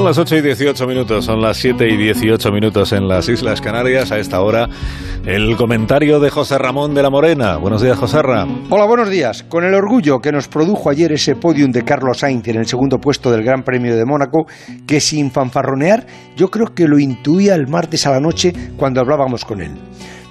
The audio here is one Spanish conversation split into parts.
las 8 y 18 minutos, son las 7 y 18 minutos en las Islas Canarias. A esta hora, el comentario de José Ramón de la Morena. Buenos días, José Ramón. Hola, buenos días. Con el orgullo que nos produjo ayer ese podium de Carlos Sainz en el segundo puesto del Gran Premio de Mónaco, que sin fanfarronear, yo creo que lo intuía el martes a la noche cuando hablábamos con él.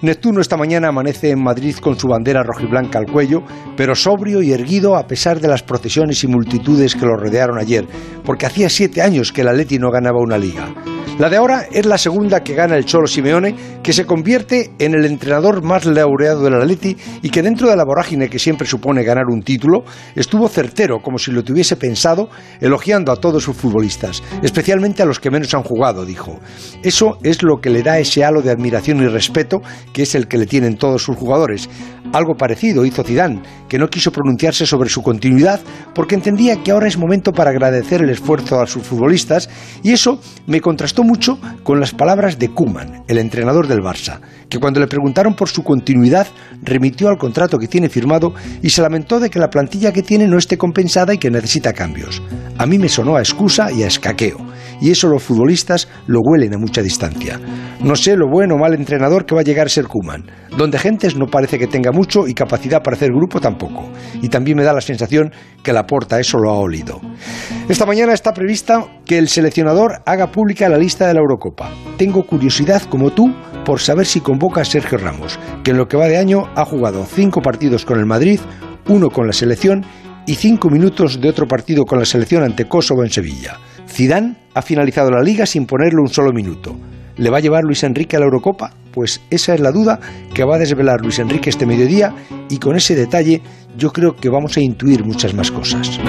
Neptuno esta mañana amanece en Madrid con su bandera rojiblanca al cuello, pero sobrio y erguido a pesar de las procesiones y multitudes que lo rodearon ayer, porque hacía siete años que el Atleti no ganaba una liga. La de ahora es la segunda que gana el Cholo Simeone, que se convierte en el entrenador más laureado del Atleti y que dentro de la vorágine que siempre supone ganar un título, estuvo certero, como si lo tuviese pensado, elogiando a todos sus futbolistas, especialmente a los que menos han jugado, dijo. Eso es lo que le da ese halo de admiración y respeto que es el que le tienen todos sus jugadores. Algo parecido hizo Zidane, que no quiso pronunciarse sobre su continuidad porque entendía que ahora es momento para agradecer el esfuerzo a sus futbolistas y eso me contrastó mucho con las palabras de Kuman, el entrenador del Barça, que cuando le preguntaron por su continuidad remitió al contrato que tiene firmado y se lamentó de que la plantilla que tiene no esté compensada y que necesita cambios. A mí me sonó a excusa y a escaqueo, y eso los futbolistas lo huelen a mucha distancia. No sé lo bueno o mal entrenador que va a llegar a ser Kuman. Donde Gentes no parece que tenga mucho y capacidad para hacer grupo tampoco. Y también me da la sensación que la porta eso lo ha olido. Esta mañana está prevista que el seleccionador haga pública la lista de la Eurocopa. Tengo curiosidad, como tú, por saber si convoca a Sergio Ramos, que en lo que va de año ha jugado cinco partidos con el Madrid, uno con la selección y cinco minutos de otro partido con la selección ante Kosovo en Sevilla. Zidane ha finalizado la liga sin ponerle un solo minuto. ¿Le va a llevar Luis Enrique a la Eurocopa? Pues esa es la duda que va a desvelar Luis Enrique este mediodía y con ese detalle yo creo que vamos a intuir muchas más cosas.